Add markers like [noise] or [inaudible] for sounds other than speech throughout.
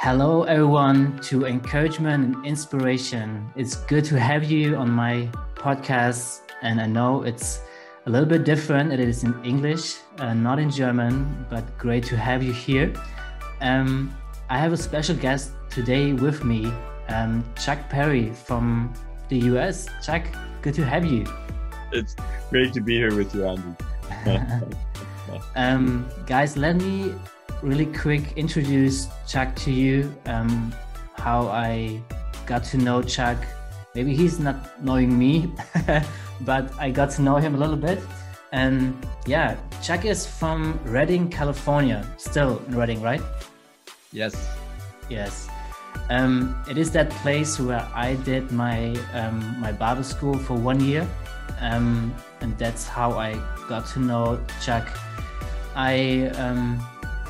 Hello, everyone, to encouragement and inspiration. It's good to have you on my podcast. And I know it's a little bit different. It is in English, uh, not in German, but great to have you here. Um, I have a special guest today with me, um, Chuck Parry from the US. Chuck, good to have you. It's great to be here with you, Andy. [laughs] [laughs] um, guys, let me really quick introduce Chuck to you. Um, how I got to know Chuck. Maybe he's not knowing me, [laughs] but I got to know him a little bit. And yeah, Chuck is from Redding, California. Still in Redding, right? Yes. Yes. Um, it is that place where I did my um, my Bible school for one year, um, and that's how I got to know Chuck. I um,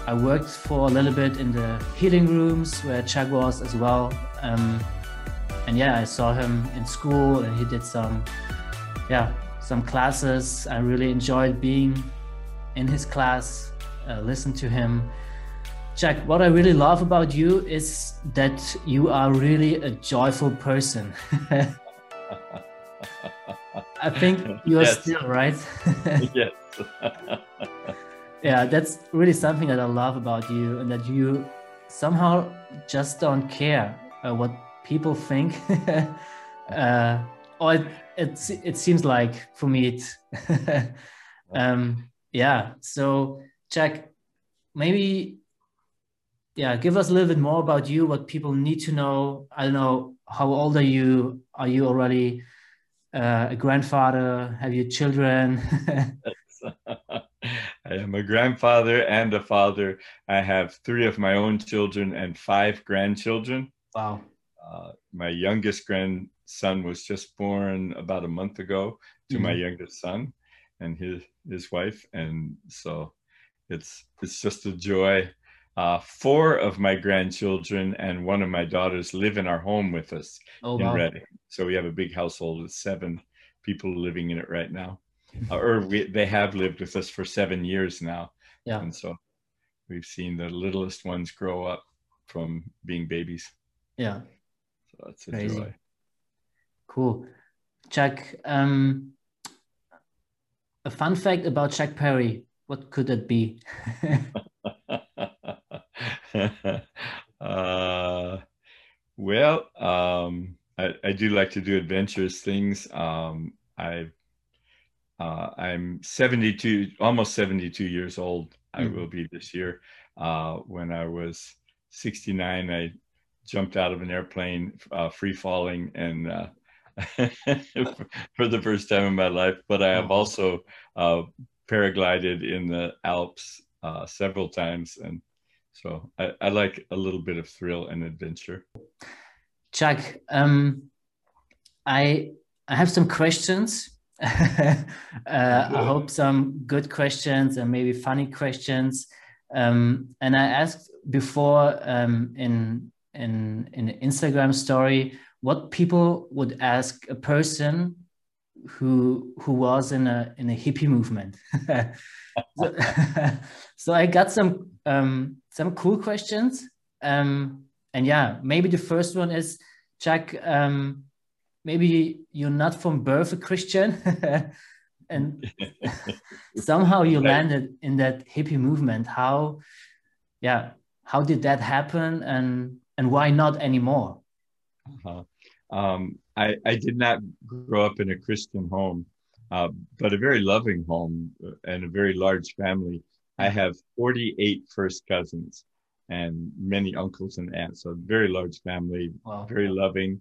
I worked for a little bit in the healing rooms where Chuck was as well. Um, and yeah, I saw him in school and he did some, yeah, some classes. I really enjoyed being in his class, uh, listen to him. Chuck, what I really love about you is that you are really a joyful person. [laughs] I think you are yes. still right. [laughs] yes [laughs] yeah that's really something that i love about you and that you somehow just don't care uh, what people think. [laughs] Uh, or it, it, it seems like for me it [laughs] um, yeah. So jack maybe yeah give us a little bit more about you what people need to know. I don't know how old are you? Are you already uh, a grandfather? Have you children [laughs] I am a grandfather and a father. I have three of my own children and five grandchildren. Wow. Uh, my youngest grandson was just born about a month ago to mm-hmm. my youngest son and his his wife, and so it's it's just a joy. Uh, four of my grandchildren and one of my daughters live in our home with us oh, in wow. Redding. So we have a big household with seven people living in it right now. Uh, or we, they have lived with us for seven years now. Yeah. And so we've seen the littlest ones grow up from being babies. Yeah. So that's a Crazy. joy. Cool. Chuck, um, a fun fact about Chuck Parry. What could it be? [laughs] uh, well, um, I, I, do like to do adventurous things. Um, I've uh, I'm 72, almost 72 years old. I mm. will be this year. Uh, when I was 69, I jumped out of an airplane, uh, free falling, and uh, [laughs] for the first time in my life. But I have also uh, paraglided in the Alps uh, several times, and so I, I, like a little bit of thrill and adventure. Chuck, um, I I have some questions [laughs] uh, I hope some good questions and maybe funny questions. Um, and I asked before um, in in in an Instagram story what people would ask a person who who was in a in a hippie movement. [laughs] so, [laughs] so, I got some um, some cool questions. Um, and yeah, maybe the first one is Chuck. Um, maybe you're not from birth a Christian, [laughs] and [laughs] somehow you landed in that hippie movement. How, yeah, how did that happen, and and why not anymore? Uh-huh. Um, I I did not grow up in a Christian home, uh, but a very loving home uh, and a very large family. I have 48 first cousins and many uncles and aunts. So very large family, wow. very loving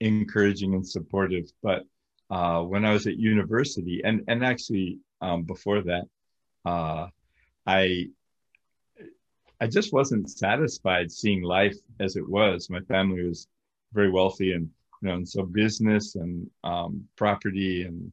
encouraging and supportive. But uh, when I was at university, and and actually um, before that, uh, I I just wasn't satisfied seeing life as it was. My family was very wealthy, and you know, and so business and um, property and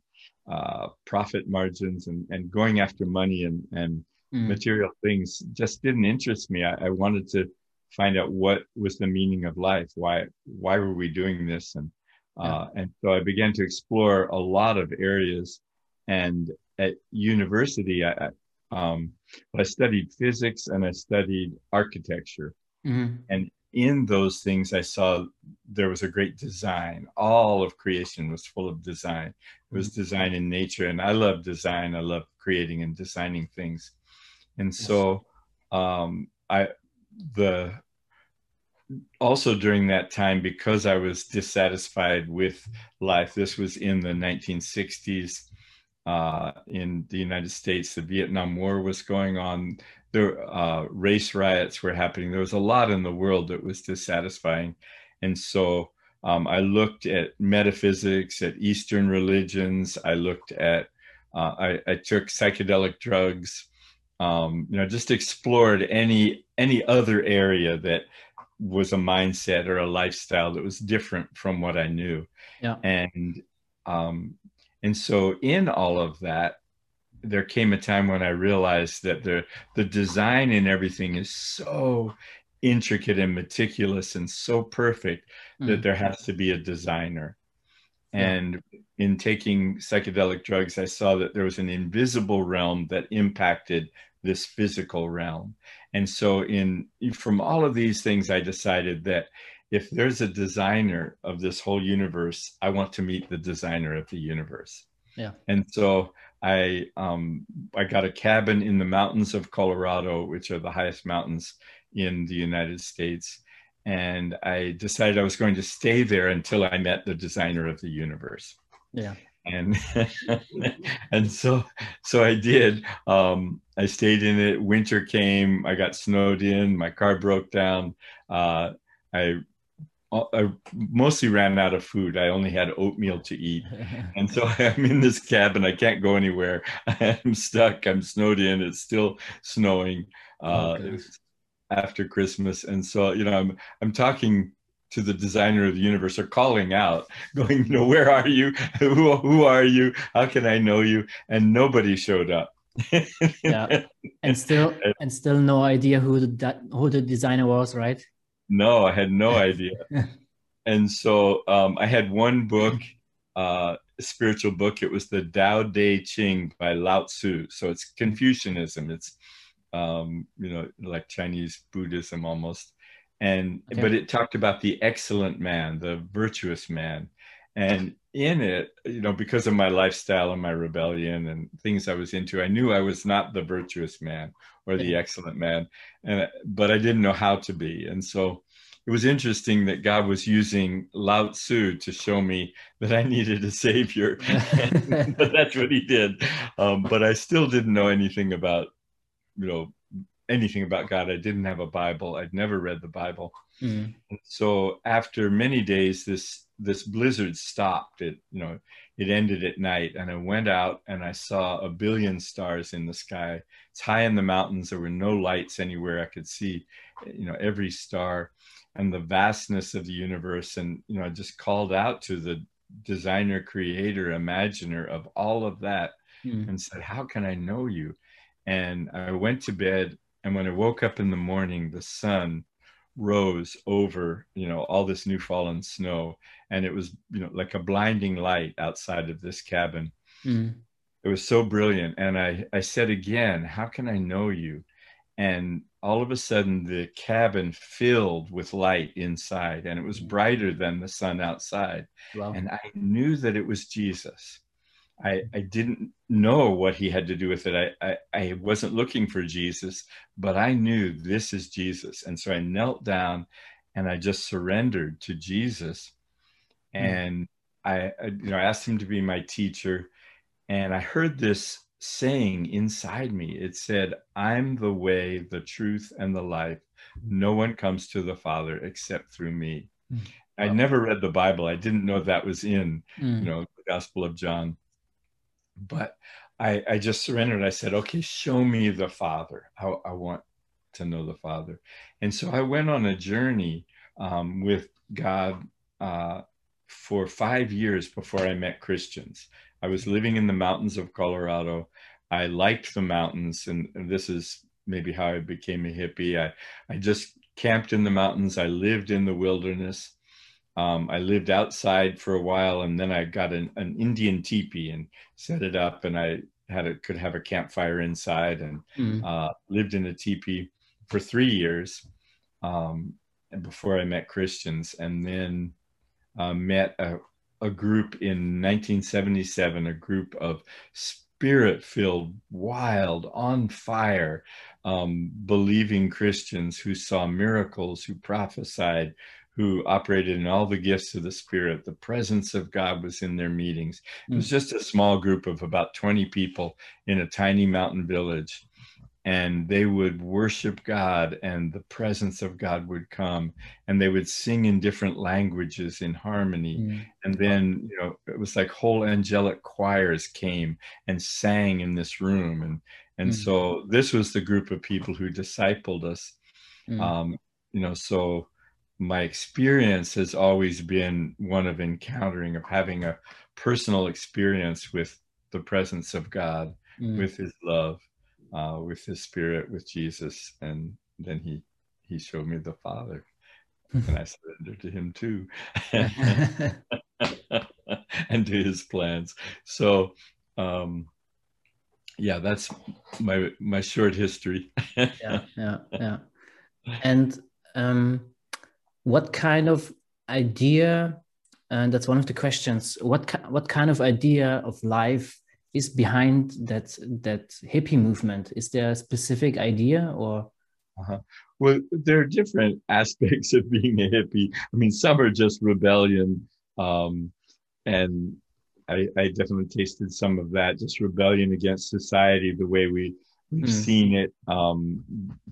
uh, profit margins and and going after money and and mm. material things just didn't interest me. I, I wanted to find out what was the meaning of life. Why why were we doing this? And uh, and so I began to explore a lot of areas. And at university, I um, I studied physics and I studied architecture. Mm-hmm. And in those things, I saw there was a great design. All of creation was full of design. It was mm-hmm. design in nature. And I love design. I love creating and designing things. And so um, I, the, also during that time, because I was dissatisfied with life, this was in the 1960s uh, in the United States. The Vietnam War was going on. The uh, race riots were happening. There was a lot in the world that was dissatisfying. And so um, I looked at metaphysics, at Eastern religions. I looked at, uh, I, I, took psychedelic drugs. Um, you know, just explored any any other area that was a mindset or a lifestyle that was different from what I knew. Yeah. And um, and so in all of that, there came a time when I realized that the the design in everything is so intricate and meticulous and so perfect mm. that there has to be a designer. Yeah. And in taking psychedelic drugs, I saw that there was an invisible realm that impacted this physical realm. And so in from all of these things, I decided that if there's a designer of this whole universe, I want to meet the designer of the universe. Yeah. And so I um, I got a cabin in the mountains of Colorado, which are the highest mountains in the United States. And I decided I was going to stay there until I met the designer of the universe. Yeah. And [laughs] and so so I did. Um, I stayed in it. Winter came. I got snowed in. My car broke down. Uh, I I mostly ran out of food. I only had oatmeal to eat. [laughs] And so [laughs] I'm in this cabin. I can't go anywhere. I'm stuck. I'm snowed in. It's still snowing uh, oh, after Christmas. And so, you know, I'm, I'm talking to the designer of the universe or calling out, going, you know, where are you? Who, who are you? How can I know you? And nobody showed up. yeah. And still, [laughs] and still no idea who the, who the designer was, right? No, I had no idea. [laughs] and so um, I had one book, uh, spiritual book. It was the Tao Te Ching by Lao Tzu. So it's Confucianism. It's um, you know like Chinese Buddhism almost. And okay. but it talked about the excellent man, the virtuous man. And in it, you know, because of my lifestyle and my rebellion and things I was into, I knew I was not the virtuous man or the excellent man, and but I didn't know how to be. And so it was interesting that God was using Lao Tzu to show me that I needed a savior. but [laughs] [laughs] that's what he did. Um, but I still didn't know anything about, you know, anything about God. I didn't have a Bible. I'd never read the Bible. Mm. So after many days, this this blizzard stopped. It you know it ended at night, and I went out and I saw a billion stars in the sky. It's high in the mountains. There were no lights anywhere. I could see, you know, every star and the vastness of the universe. And you know, I just called out to the designer, creator, imaginer of all of that, mm. and said, "How can I know you?" And I went to bed and when I woke up in the morning, the sun rose over, you know, all this new fallen snow. And it was, you know, like a blinding light outside of this cabin. Mm. It was so brilliant. And I, I said again, how can I know you? And all of a sudden, the cabin filled with light inside, and it was mm. brighter than the sun outside. Wow. And I knew that it was Jesus. I, I didn't know what he had to do with it. I, I, I, wasn't looking for Jesus, but I knew this is Jesus. And so I knelt down and I just surrendered to Jesus. Hmm. And. I, I, you know, asked him to be my teacher. And I heard this saying inside me. It said, I'm the way, the truth, and the life. No one comes to the Father except through me. Mm. I never read the Bible. I didn't know that was in, mm. you know, the Gospel of John but I, I just surrendered. I said, okay, show me the Father. I, I want to know the Father. And so I went on a journey um, with God uh, for five years before I met Christians. I was living in the mountains of Colorado. I liked the mountains, and, this is maybe how I became a hippie. I, I just camped in the mountains. I lived in the wilderness. Um, I lived outside for a while, and then I got an, an Indian teepee and set it up, and I had a, could have a campfire inside, and mm. uh, lived in a teepee for three years. um, before I met Christians, and then uh, met a, a group in 1977, a group of spirit filled, wild, on fire, um, believing Christians who saw miracles, who prophesied, who operated in all the gifts of the Spirit. The presence of God was in their meetings. It was hmm. just a small group of about 20 people in a tiny mountain village and they would worship God and the presence of God would come and they would sing in different languages in harmony mm. and then you know it was like whole angelic choirs came and sang in this room and and mm. so this was the group of people who discipled us mm. um you know so my experience has always been one of encountering of having a personal experience with the presence of God mm. with his love uh, with his spirit with jesus and then he he showed me the father and i surrendered to him too. [laughs] And to his plans. So um yeah that's my my short history. Yeah yeah yeah. And um what kind of idea and that's one of the questions what what kind of idea of life is behind that that hippie movement? Is there a specific idea or? Uh-huh. Well, there are different [laughs] aspects of being a hippie. I mean, some are just rebellion, um, and I, I, definitely tasted some of that, just rebellion against society, the way we we've mm. seen it, um,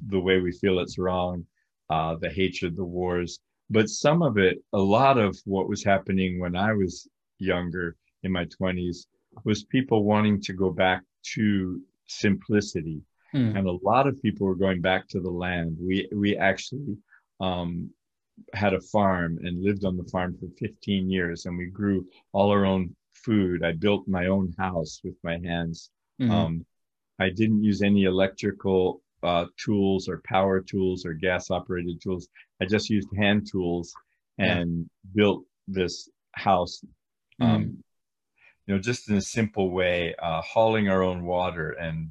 the way we feel it's wrong, uh, the hatred, the wars. But some of it, a lot of what was happening when I was younger in my 20s was people wanting to go back to simplicity. Mm. And a lot of people were going back to the land. We we actually um, had a farm and lived on the farm for 15 years, and we grew all our own food. I built my own house with my hands. Mm-hmm. Um, I didn't use any electrical uh, tools or power tools or gas operated tools. I just used hand tools and yeah. built this house um, mm you know, just in a simple way, uh, hauling our own water and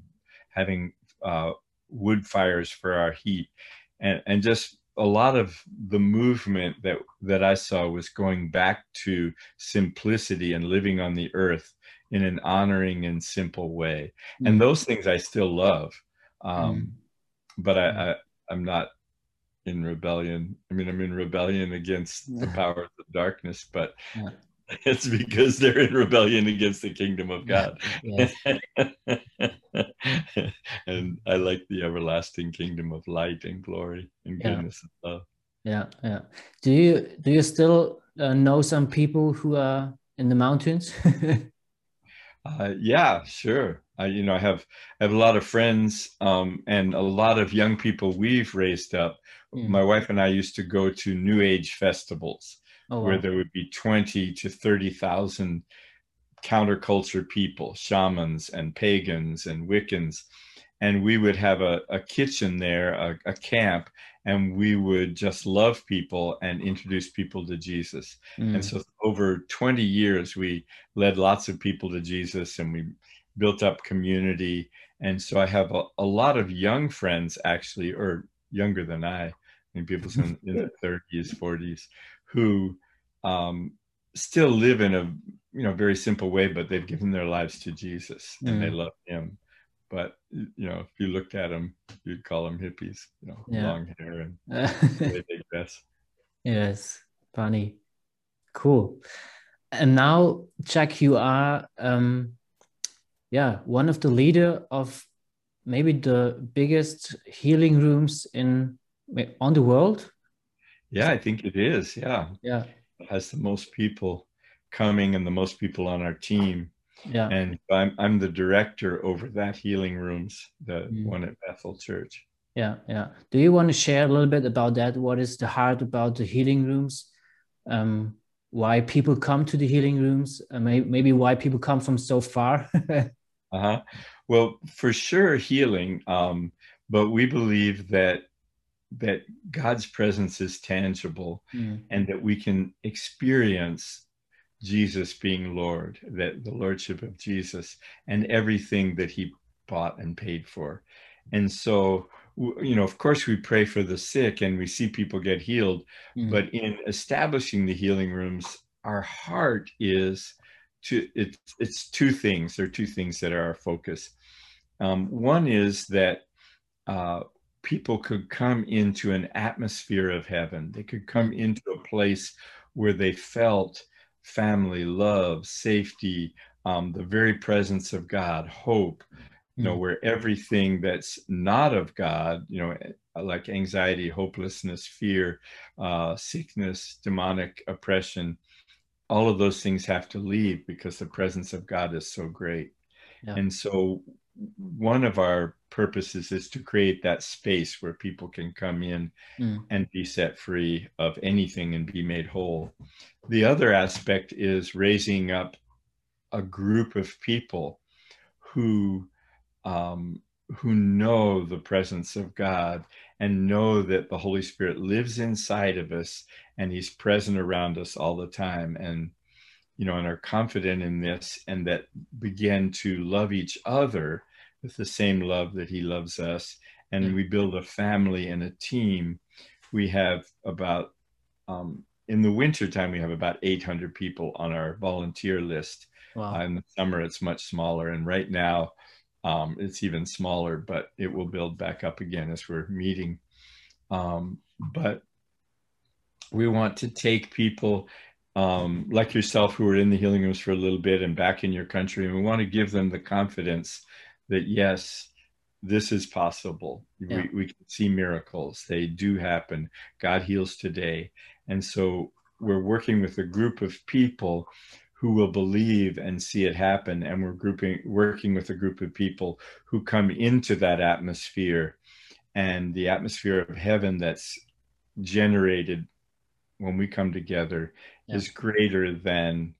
having uh, wood fires for our heat, and and just a lot of the movement that that I saw was going back to simplicity and living on the earth in an honoring and simple way, and those things I still love, um, mm. But I, mm. I I'm not in rebellion. I mean, I'm in rebellion against the power of the darkness, but yeah. [laughs] It's because they're in rebellion against the kingdom of God. [laughs] and I like the everlasting kingdom of light and glory and yeah. goodness and love. Yeah, yeah. Do you do you still uh, know some people who are in the mountains? [laughs] uh, yeah, sure. I, you know, I have I have a lot of friends um, and a lot of young people we've raised up. Mm. My wife and I used to go to New Age festivals oh, wow. where there would be 20 to 30,000 counterculture people, shamans and pagans and Wiccans. And we would have a, a kitchen there, a, a, camp, and we would just love people and introduce people to Jesus. Mm. And so over 20 years, we led lots of people to Jesus and we built up community. And so I have a, a lot of young friends actually, or younger than I, I mean, people in, in their 30s, 40s, who um, still live in a you know very simple way, but they've given their lives to Jesus and mm. they love Him. But you know, if you looked at them, you'd call them hippies. You know, yeah. long hair and [laughs] they dress. Yes, funny, cool. And now, Jack, you are, um, yeah, one of the leader of maybe the biggest healing rooms in on the world yeah, I think it is. Yeah. Yeah. It has the most people coming and the most people on our team. Yeah. And I'm I'm the director over that healing rooms, the mm. one at Bethel Church. Yeah, yeah. Do you want to share a little bit about that? What is the heart about the healing rooms? Um, why people come to the healing rooms? Uh, maybe, maybe why people come from so far? [laughs] uh-huh. Well, for sure, healing. Um, but we believe that that God's presence is tangible mm. and that we can experience Jesus being Lord, that the Lordship of Jesus and everything that He bought and paid for. And so you know, of course, we pray for the sick and we see people get healed, mm-hmm. but in establishing the healing rooms, our heart is to it's it's two things. There are two things that are our focus. Um, one is that uh, people could come into an atmosphere of heaven. They could come mm-hmm. into a place where they felt family, love, safety, um, the very presence of God, hope, you know, mm. where everything that's not of God, you know, eh, like anxiety, hopelessness, fear, uh, sickness, demonic oppression, all of those things have to leave because the presence of God is so great. Yeah. And so, one of our purposes is to create that space where people can come in mm. and be set free of anything and be made whole. The other aspect is raising up a group of people who um, who know the presence of God and know that the Holy Spirit lives inside of us and He's present around us all the time, and you know, and are confident in this, and that begin to love each other with the same love that He loves us, and mm-hmm. we build a family and a team. We have about um, in the wintertime we have about 800 people on our volunteer list Wow. Uh, in the summer, it's much smaller. And right now, um, it's even smaller, but it will build back up again as we're meeting. Um, but we want to take people um, like yourself who are in the healing rooms for a little bit and back in your country, and we want to give them the confidence that yes, this is possible. Yeah. We, we can see miracles. They do happen. God heals today. And so we're working with a group of people who will believe and see it happen. And we're grouping working with a group of people who come into that atmosphere and the atmosphere of heaven that's generated when we come together yeah. is greater than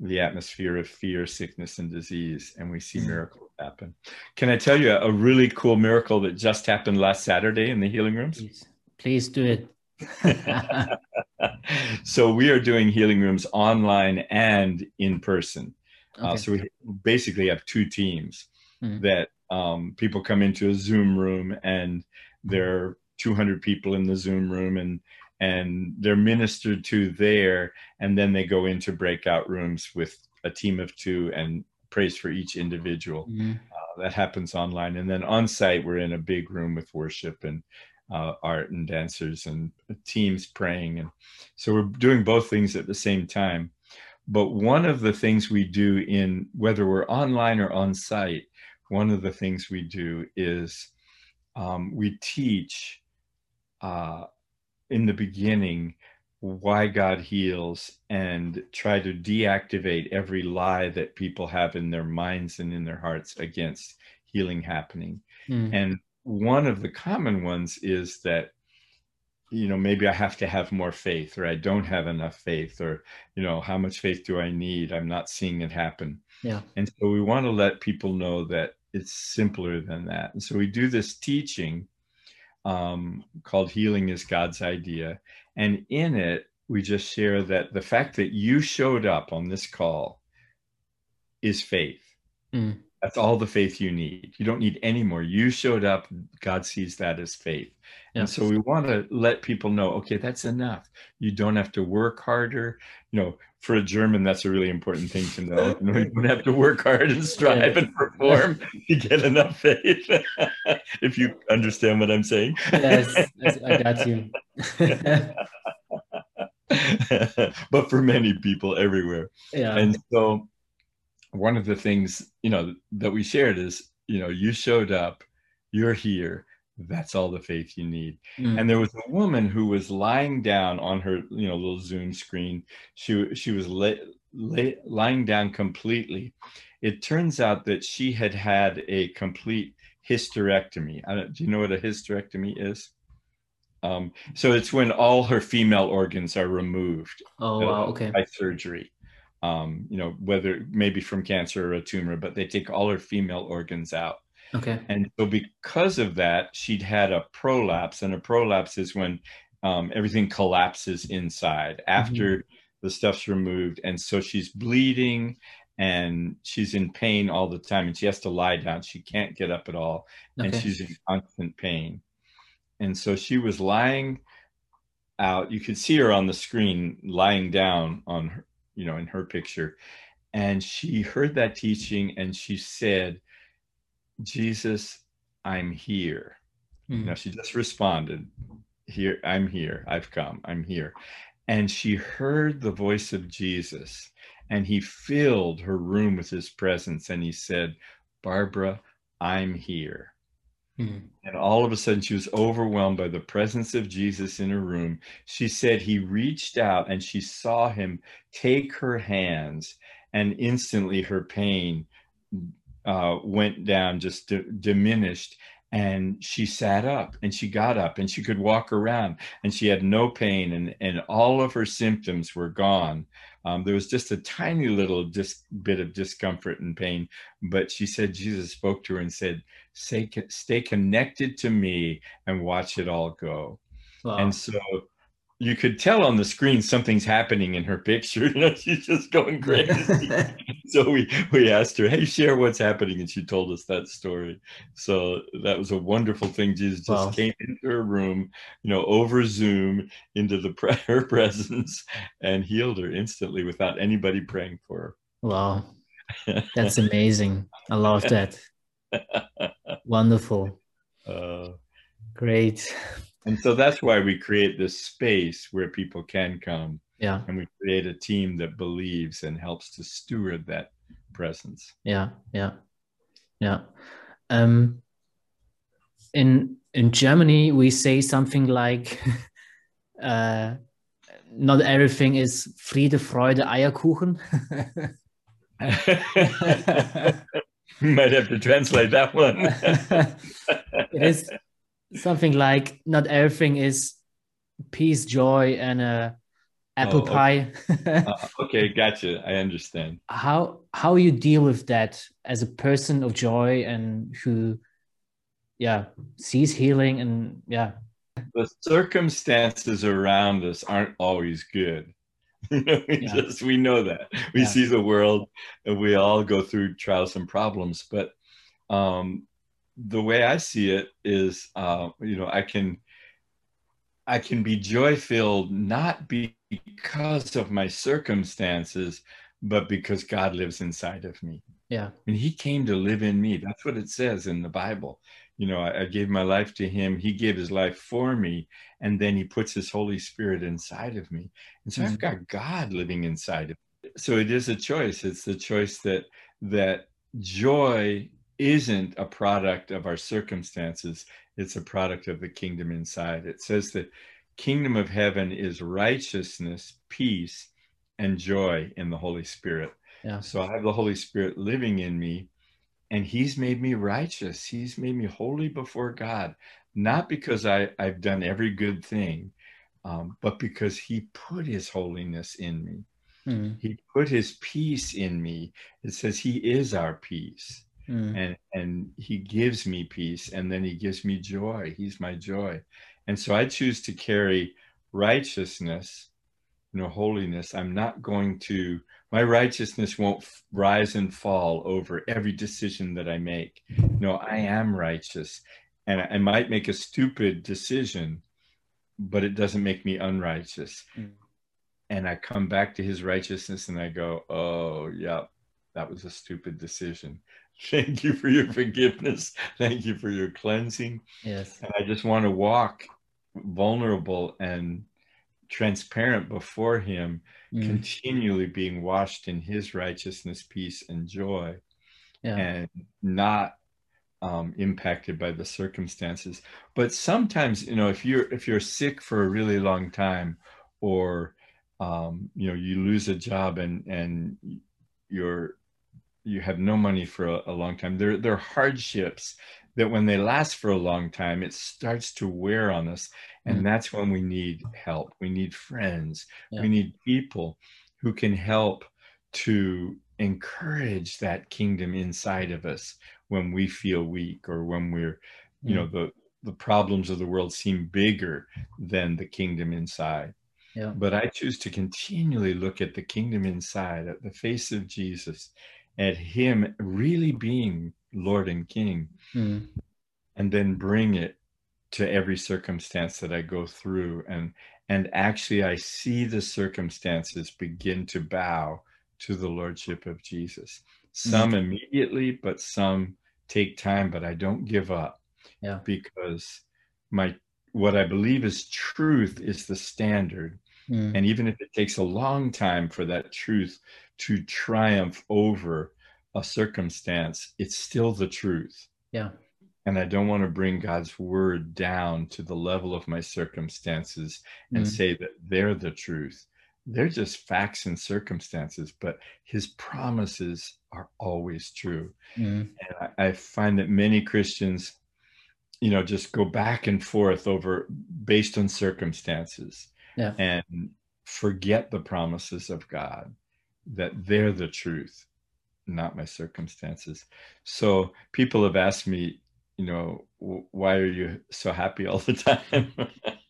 the atmosphere of fear sickness and disease. And we see mm-hmm. miracles happen. Can i tell you a, a, really cool miracle that just happened last saturday in the healing rooms? Please, please do it [laughs] so we are doing healing rooms online and in person. Uh, okay. Uh, so we basically have two teams mm-hmm. that um, people come into a Zoom room and there are 200 people in the Zoom room and and they're ministered to there and then they go into breakout rooms with a team of two and praise for each individual. Mm-hmm. Uh, that happens online and then on site we're in a big room with worship and uh, art and dancers and teams praying. And so we're doing both things at the same time. But one of the things we do in whether we're online or on site, one of the things we do is um, we teach uh, in the beginning why God heals and try to deactivate every lie that people have in their minds and in their hearts against healing happening. Mm. And one of the common ones is that you know maybe i have to have more faith or i don't have enough faith or you know how much faith do i need? I'm not seeing it happen. Yeah. And so we want to let people know that it's simpler than that. And so we do this teaching um, called healing is god's idea. And in it we just share that the fact that you showed up on this call is faith. Mm. That's all the faith you need. You don't need any more. You showed up. God sees that as faith. Yes. And so we want to let people know, okay, that's enough. You don't have to work harder. You know, for a German, that's a really important thing to know. You, know, you don't have to work hard and strive and perform to get enough faith. [laughs] if you understand what I'm saying. Yes, I got you. [laughs] but for many people everywhere. Yeah. And so one of the things you know that we shared is you know you showed up you're here that's all the faith you need. Mm. and there was a woman who was lying down on her you know little zoom screen. She she was lay, lay, lying down completely. It turns out that she had had a complete hysterectomy. Do you know what a hysterectomy is? Um, so it's when all her female organs are removed oh wow, okay. by surgery um, you know, whether maybe from cancer or a tumor, but they take all her female organs out. Okay. And so because of that, she'd had a prolapse, and a prolapse is when um, everything collapses inside after mm-hmm. the stuff's removed, and so she's bleeding and she's in pain all the time, and she has to lie down. She can't get up at all, okay. and she's in constant pain. and so she was lying out. You could see her on the screen lying down on her, you know, in her picture. And she heard that teaching and she said, Jesus, I'm here. Mm. Now she just responded, Here, I'm here. I've come. I'm here. And she heard the voice of Jesus and he filled her room with his presence and he said, Barbara, I'm here. Hmm. And all of a sudden, she was overwhelmed by the presence of Jesus in her room. She said he reached out and she saw him take her hands, and instantly her pain uh, went down, just d- diminished. And she sat up and she got up and she could walk around and she had no pain and, and all of her symptoms were gone. Um, there was just a tiny little dis- bit of discomfort and pain, but she said Jesus spoke to her and said, stay, stay connected to me and watch it all go. Wow. And so you could tell on the screen something's happening in her picture. [laughs] You know, she's just going crazy. [laughs] so we we asked her, "Hey, share what's happening," and she told us that story. So that was a wonderful thing. Jesus just wow. came into her room, you know, over Zoom into the [laughs] her presence and healed her instantly without anybody praying for her. Wow, that's amazing. I love that. Wonderful. Uh, Great and so that's why we create this space where people can come yeah. and we create a team that believes and helps to steward that presence. Yeah yeah yeah. Um in in germany we say something like [laughs] uh not everything is friede freude eierkuchen. [laughs] Might have to translate that one. [laughs] It is something like not everything is peace, joy, and uh, apple oh, okay. pie. [laughs] uh, okay, gotcha. I understand. How how you deal with that as a person of joy and who, yeah, sees healing and yeah. The circumstances around us aren't always good. [laughs] we yeah. just we know that we yeah. see the world and we all go through trials and problems but um the way I see it is, uh, you know, I can, I can be joy filled not because of my circumstances, but because God lives inside of me. Yeah. And He came to live in me. That's what it says in the Bible. You know, I, I gave my life to Him. He gave His life for me, and then He puts His Holy Spirit inside of me. And so mm-hmm. I've got God living inside of me. So it is a choice. It's the choice that that joy isn't a product of our circumstances it's a product of the kingdom inside. It says that kingdom of heaven is righteousness peace and joy in the holy spirit. Yeah. so i have the holy spirit living in me and he's made me righteous. He's made me holy before god not because I, i've done every good thing um, but because he put his holiness in me. Mm. he put his peace in me. It says he is our peace mm. and and he gives me peace and then he gives me joy. He's my joy. And so i choose to carry righteousness you know holiness. I'm not going to my righteousness won't rise and fall over every decision that i make. No i am righteous. And i might make a stupid decision but it doesn't make me unrighteous. Mm. and i come back to his righteousness and i go oh yeah that was a stupid decision Thank you for your forgiveness. Thank you for your cleansing. Yes. And I just want to walk vulnerable and transparent before Him, mm. continually being washed in His righteousness, peace, and joy, yeah. and not um, impacted by the circumstances. But sometimes, you know, if you're if you're sick for a really long time, or um, you know, you lose a job and and you're you have no money for a, a long time. There, there are hardships that when they last for a long time, it starts to wear on us. And mm-hmm. that's when we need help. We need friends. Yeah. We need people who can help to encourage that kingdom inside of us when we feel weak or when we're, you know, mm. the, the problems of the world seem bigger than the kingdom inside. Yeah. But I choose to continually look at the kingdom inside, at the face of Jesus, at him really being Lord and King, mm. and then bring it to every circumstance that I go through and and actually I see the circumstances begin to bow to the lordship of Jesus. Some mm-hmm. immediately, but some take time, but I don't give up. Yeah. Because my what I believe is truth is the standard. Mm. And even if it takes a long time for that truth to triumph over a circumstance, it's still the truth. Yeah. And I don't want to bring God's word down to the level of my circumstances and mm. say that they're the truth. They're just facts and circumstances, but his promises are always true. Mm. And I, I find that many Christians, you know, just go back and forth over based on circumstances yeah. and forget the promises of God, that they're the truth not my circumstances. So people have asked me, you know, why are you so happy all the [laughs] time?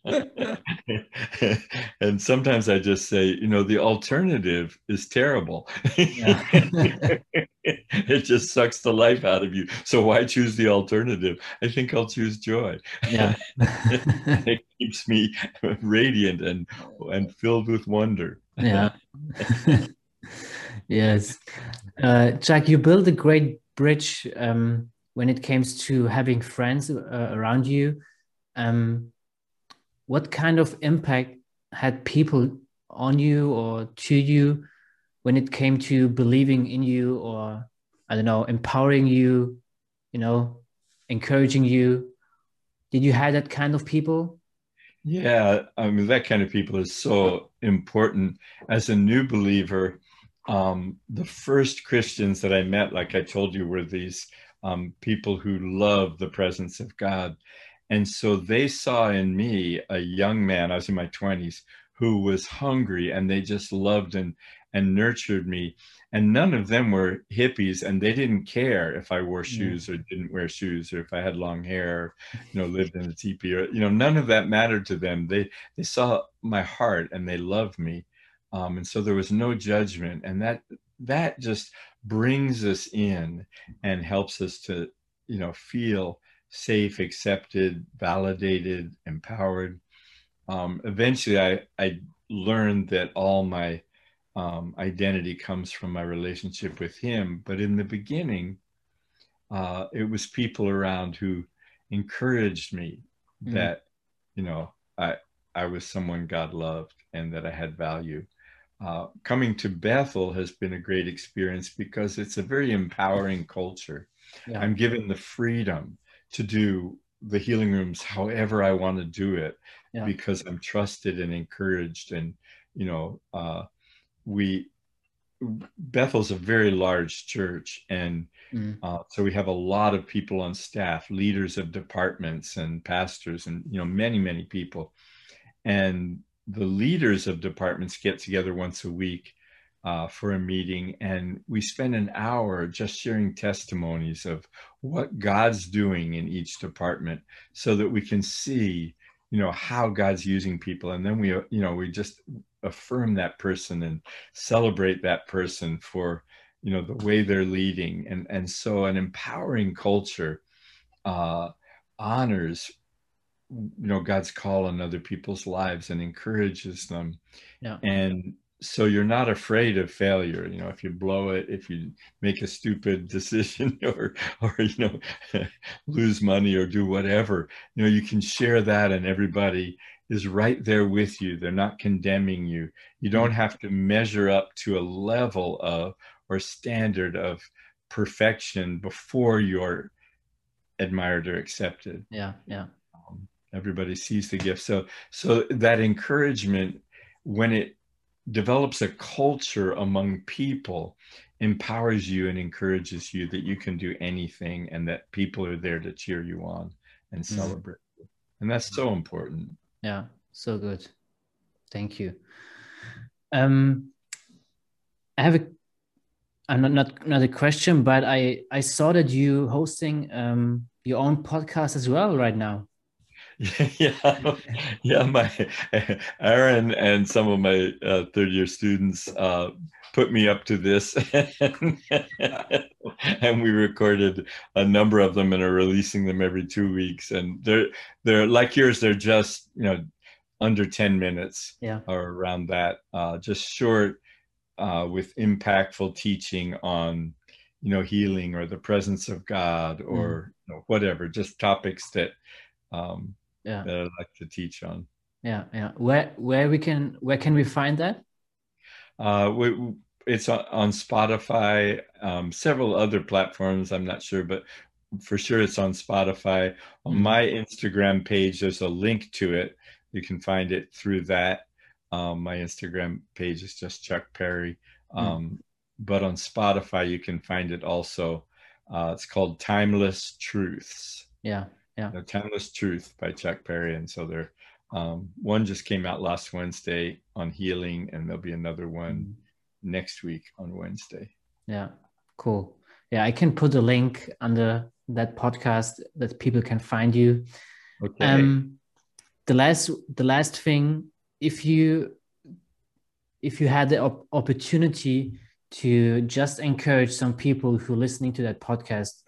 [laughs] and sometimes I just say, you know, the alternative is terrible. [laughs] it just sucks the life out of you. So why choose the alternative? I think I'll choose joy. Yeah. it keeps me radiant and and filled with wonder. Yeah. yes. Uh, Jack, you built a great bridge um, when it comes to having friends uh, around you. Um, what kind of impact had people on you or to you when it came to believing in you or, I don't know, empowering you, you know, encouraging you? Did you have that kind of people? Yeah, I mean, that kind of people is so important. As a new believer, um, the first Christians that I met, like I told you, were these um, people who love the presence of God. And so they saw in me a young man, I was in my 20s, who was hungry and they just loved and, and nurtured me. And none of them were hippies and they didn't care if I wore shoes or didn't wear shoes or if I had long hair, you know, lived in a teepee or, you know, none of that mattered to them. They, they saw my heart and they loved me um, and so there was no judgment and that that just brings us in and helps us to you know feel safe accepted validated empowered um, eventually i i learned that all my um, identity comes from my relationship with him but in the beginning uh, it was people around who encouraged me mm-hmm. that you know i i was someone god loved and that i had value uh, coming to Bethel has been a great experience because it's a very empowering culture. Yeah. I'm given the freedom to do the healing rooms however I want to do it yeah. because I'm trusted and encouraged. And, you know, uh, we, Bethel's a very large church. And mm. uh, so we have a lot of people on staff, leaders of departments and pastors, and, you know, many, many people. And the leaders of departments get together once a week uh, for a meeting, and we spend an hour just sharing testimonies of what God's doing in each department, so that we can see, you know, how God's using people, and then we, you know, we just affirm that person and celebrate that person for, you know, the way they're leading, and and so an empowering culture uh, honors you know god's call on other people's lives and encourages them. Yeah. And so you're not afraid of failure you know if you blow it if you make a stupid [laughs] decision or or you know [laughs] lose money or do whatever you know you can share that and everybody is right there with you. They're not condemning you. You don't mm-hmm. have to measure up to a level of or standard of perfection before you're admired or accepted. Yeah yeah everybody sees the gift so so that encouragement when it develops a culture among people empowers you and encourages you that you can do anything and that people are there to cheer you on and mm-hmm. celebrate mm. and that's so important yeah so good thank you um i have a I'm not, not not a question, but I I saw that you hosting um your own podcast as well right now. [laughs] yeah, yeah. My [laughs] Aaron and some of my uh, third year students uh, put me up to this. [laughs] and we recorded a number of them and are releasing them every two weeks. And they're they're like yours, they're just, you know, under 10 minutes yeah. or around that. Uh, just short uh, with impactful teaching on you know healing or the presence of god or mm. you know, whatever just topics that um yeah. that i like to teach on. Yeah yeah. Where where we can where can we find that? Uh we, it's on, on spotify um several other platforms i'm not sure but for sure it's on spotify. On mm. my instagram page there's a link to it. You can find it through that. Um, my instagram page is just chuck parry. Mm. um, mm but on Spotify you can find it also. Uh, it's called Timeless Truths. Yeah, yeah. The Timeless Truth by Chuck Parry, and so there, um, one just came out last Wednesday on healing, and there'll be another one mm-hmm. next week on Wednesday. Yeah, cool. Yeah, I can put a link under that podcast that people can find you. Okay. Um, the last, the last thing, if you, if you had the op- opportunity to just encourage some people who are listening to that podcast,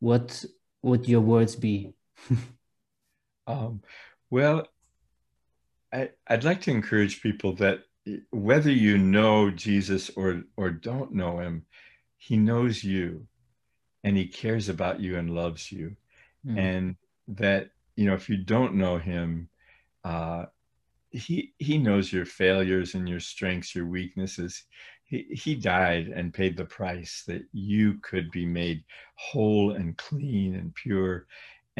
what would your words be? [laughs] um, well, I, I'd like to encourage people that whether you know Jesus or or don't know him, he knows you and he cares about you and loves you. Mm. And that, you know, if you don't know him, uh, he he knows your failures and your strengths, your weaknesses he, he died and paid the price that you could be made whole and clean and pure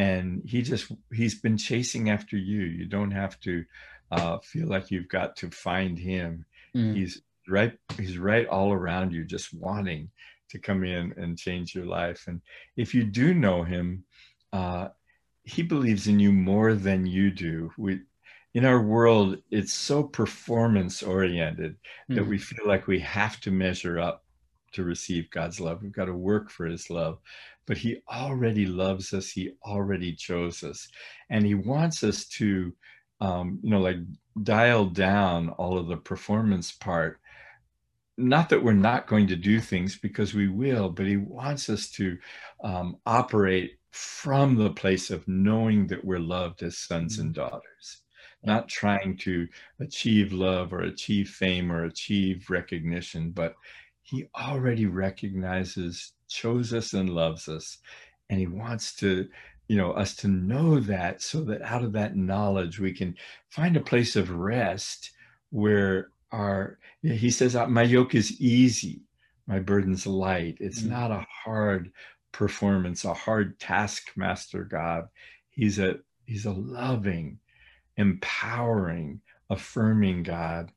and he just he's been chasing after you you don't have to uh, feel like you've got to find him mm. he's right he's right all around you just wanting to come in and change your life and if you do know him uh, he believes in you more than you do we in our world, it's so performance oriented mm. that we hmm. feel like we have to measure up to receive God's love. We've got to work for his love. But he already loves us. He already chose us. And he wants us to, um, you know, like dial down all of the performance part. Not that we're not going to do things because we will, but he wants us to um, operate from the place of knowing that we're loved as sons mm. and daughters not trying to achieve love or achieve fame or achieve recognition, but he already recognizes, chose us, and loves us. And he wants to, you know, us to know that so that out of that knowledge, we can find a place of rest where our, he says, uh, my yoke is easy, my burden's light. It's mm-hmm. not a hard performance, a hard taskmaster God. He's a, he's a loving, empowering, affirming God.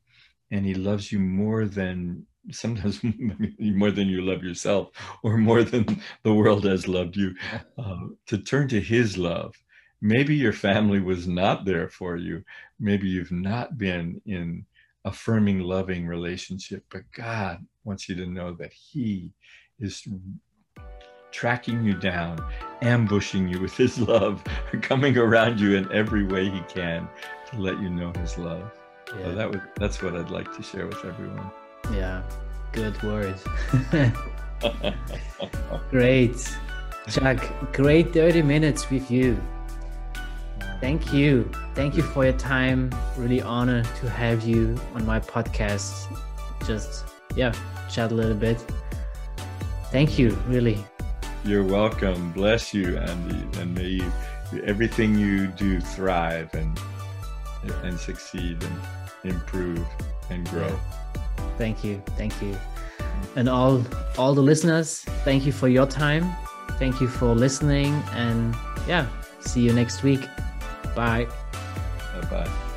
And He loves you more than sometimes [laughs] more than you love yourself or more than the world has loved you. Uh, to turn to His love. Maybe your family was not there for you. Maybe you've not been in affirming, loving relationship, but God wants you to know that He is tracking you down, ambushing you with his [laughs] love, coming around you in every way he can to let you know his love. Yeah. So that would that's what I'd like to share with everyone. Yeah. Good words. great. Chuck, great 30 minutes with you. Thank you. Thank you for your time. Really honored to have you on my podcast. Just yeah, chat a little bit. Thank you, really. You're welcome. Bless you, Andy, and may you, everything you do thrive and and succeed and improve and grow. Thank you. Thank you. And all all the listeners, thank you for your time. Thank you for listening and yeah, see you next week. Bye. Bye bye.